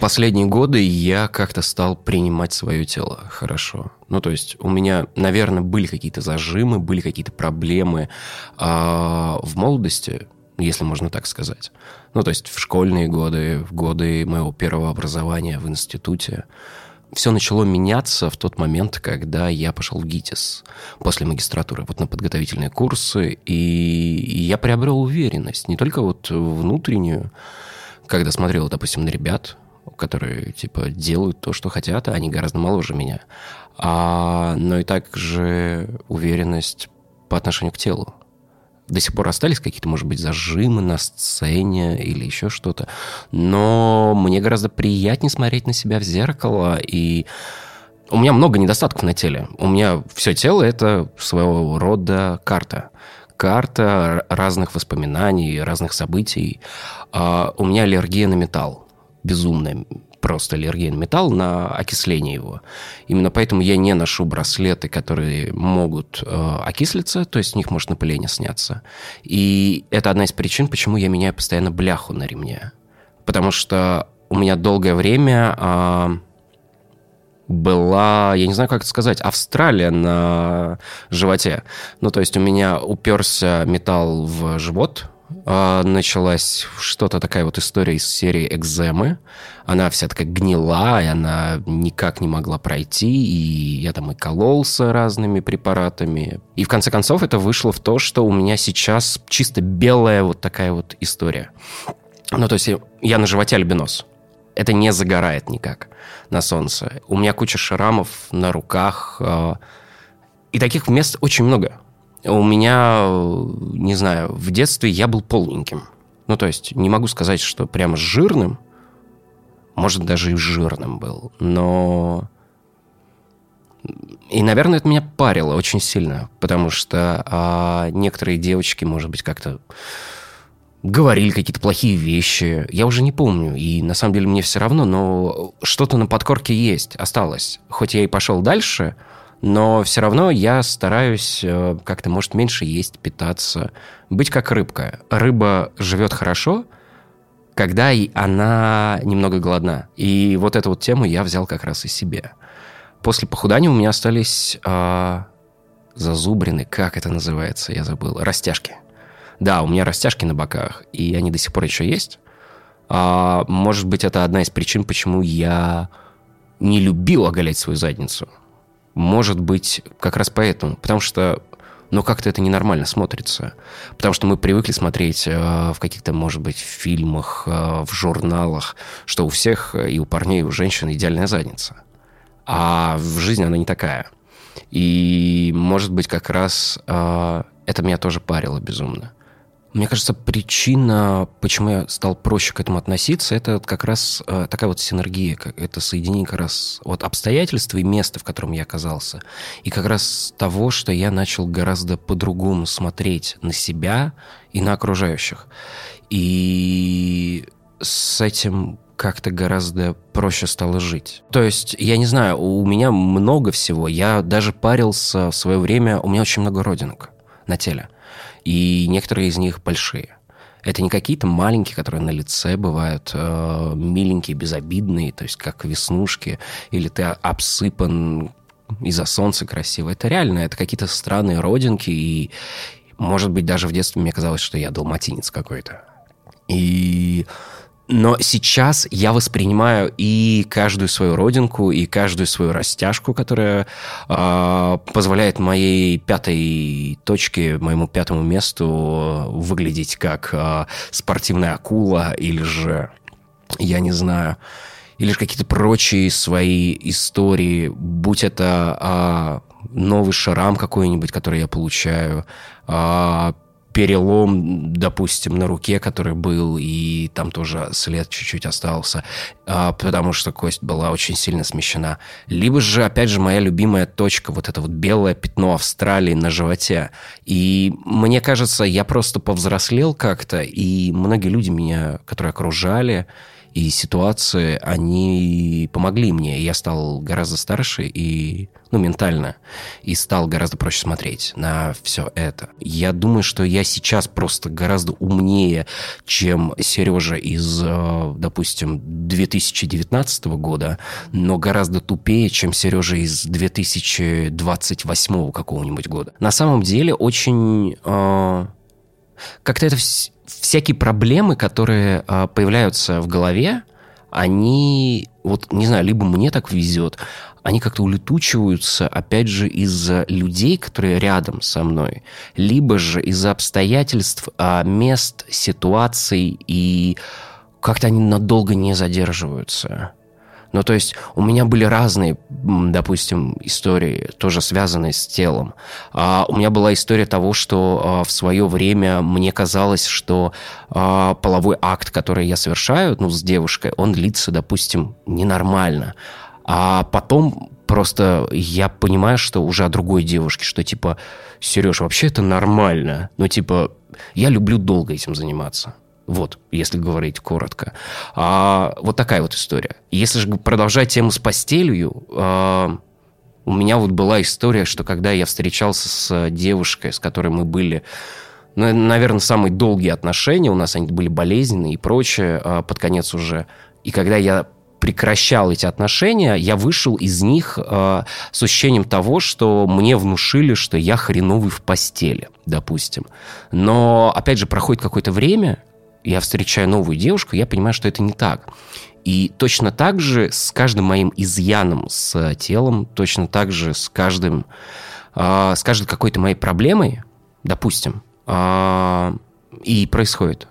Последние годы я как-то стал принимать свое тело хорошо. Ну, то есть у меня, наверное, были какие-то зажимы, были какие-то проблемы а в молодости, если можно так сказать. Ну, то есть в школьные годы, в годы моего первого образования в институте. Все начало меняться в тот момент, когда я пошел в ГИТИС после магистратуры, вот на подготовительные курсы, и я приобрел уверенность, не только вот внутреннюю, когда смотрел, допустим, на ребят, которые, типа, делают то, что хотят, а они гораздо моложе меня. А, но и также уверенность по отношению к телу. До сих пор остались какие-то, может быть, зажимы на сцене или еще что-то. Но мне гораздо приятнее смотреть на себя в зеркало. И у меня много недостатков на теле. У меня все тело – это своего рода карта карта разных воспоминаний, разных событий. А у меня аллергия на металл безумная просто аллергия на металл, на окисление его. Именно поэтому я не ношу браслеты, которые могут э, окислиться, то есть с них может напыление сняться. И это одна из причин, почему я меняю постоянно бляху на ремне. Потому что у меня долгое время э, была, я не знаю, как это сказать, Австралия на животе. Ну, то есть у меня уперся металл в живот, а, началась что-то такая вот история из серии экземы. Она вся такая гнила, и она никак не могла пройти, и я там и кололся разными препаратами. И в конце концов это вышло в то, что у меня сейчас чисто белая вот такая вот история. Ну, то есть я на животе альбинос. Это не загорает никак на солнце. У меня куча шрамов на руках. А, и таких мест очень много. У меня, не знаю, в детстве я был полненьким. Ну, то есть не могу сказать, что прямо жирным. Может, даже и жирным был. Но... И, наверное, это меня парило очень сильно, потому что а, некоторые девочки, может быть, как-то говорили какие-то плохие вещи. Я уже не помню. И на самом деле мне все равно, но что-то на подкорке есть, осталось. Хоть я и пошел дальше, но все равно я стараюсь э, как-то, может, меньше есть, питаться, быть как рыбка. Рыба живет хорошо, когда она немного голодна. И вот эту вот тему я взял как раз и себе. После похудания у меня остались э, зазубрины, как это называется, я забыл, растяжки. Да, у меня растяжки на боках, и они до сих пор еще есть. А, может быть, это одна из причин, почему я не любил оголять свою задницу. Может быть, как раз поэтому. Потому что но как-то это ненормально смотрится. Потому что мы привыкли смотреть э, в каких-то, может быть, фильмах, э, в журналах, что у всех, э, и у парней, и у женщин идеальная задница. А в жизни она не такая. И, может быть, как раз э, это меня тоже парило безумно. Мне кажется, причина, почему я стал проще к этому относиться, это как раз э, такая вот синергия, это соединение как раз вот обстоятельств и места, в котором я оказался, и как раз того, что я начал гораздо по-другому смотреть на себя и на окружающих. И с этим как-то гораздо проще стало жить. То есть, я не знаю, у меня много всего. Я даже парился в свое время, у меня очень много родинок на теле и некоторые из них большие. Это не какие-то маленькие, которые на лице бывают э, миленькие, безобидные, то есть как веснушки, или ты обсыпан из-за солнца красиво. Это реально, это какие-то странные родинки, и, может быть, даже в детстве мне казалось, что я далматинец какой-то. И но сейчас я воспринимаю и каждую свою родинку, и каждую свою растяжку, которая э, позволяет моей пятой точке, моему пятому месту выглядеть как э, спортивная акула или же, я не знаю, или же какие-то прочие свои истории, будь это э, новый шрам какой-нибудь, который я получаю, э, перелом, допустим, на руке, который был, и там тоже след чуть-чуть остался, а, потому что кость была очень сильно смещена. Либо же, опять же, моя любимая точка, вот это вот белое пятно Австралии на животе. И мне кажется, я просто повзрослел как-то, и многие люди меня, которые окружали, и ситуации, они помогли мне. Я стал гораздо старше и, ну, ментально, и стал гораздо проще смотреть на все это. Я думаю, что я сейчас просто гораздо умнее, чем Сережа из, э, допустим, 2019 года, но гораздо тупее, чем Сережа из 2028 какого-нибудь года. На самом деле очень... Э, как-то это всякие проблемы, которые а, появляются в голове, они, вот, не знаю, либо мне так везет, они как-то улетучиваются, опять же, из-за людей, которые рядом со мной, либо же из-за обстоятельств, а, мест, ситуаций, и как-то они надолго не задерживаются. Ну, то есть у меня были разные, допустим, истории, тоже связанные с телом. А у меня была история того, что а, в свое время мне казалось, что а, половой акт, который я совершаю, ну, с девушкой, он длится, допустим, ненормально. А потом просто я понимаю, что уже о другой девушке, что типа, Сереж, вообще это нормально. Ну, типа, я люблю долго этим заниматься. Вот, если говорить коротко. А, вот такая вот история. Если же продолжать тему с постелью, а, у меня вот была история, что когда я встречался с девушкой, с которой мы были ну, наверное, самые долгие отношения, у нас они были болезненные и прочее, а, под конец уже. И когда я прекращал эти отношения, я вышел из них э, с ощущением того, что мне внушили, что я хреновый в постели, допустим. Но, опять же, проходит какое-то время, я встречаю новую девушку, я понимаю, что это не так. И точно так же с каждым моим изъяном с телом, точно так же с каждым, э, с каждой какой-то моей проблемой, допустим, э, и происходит.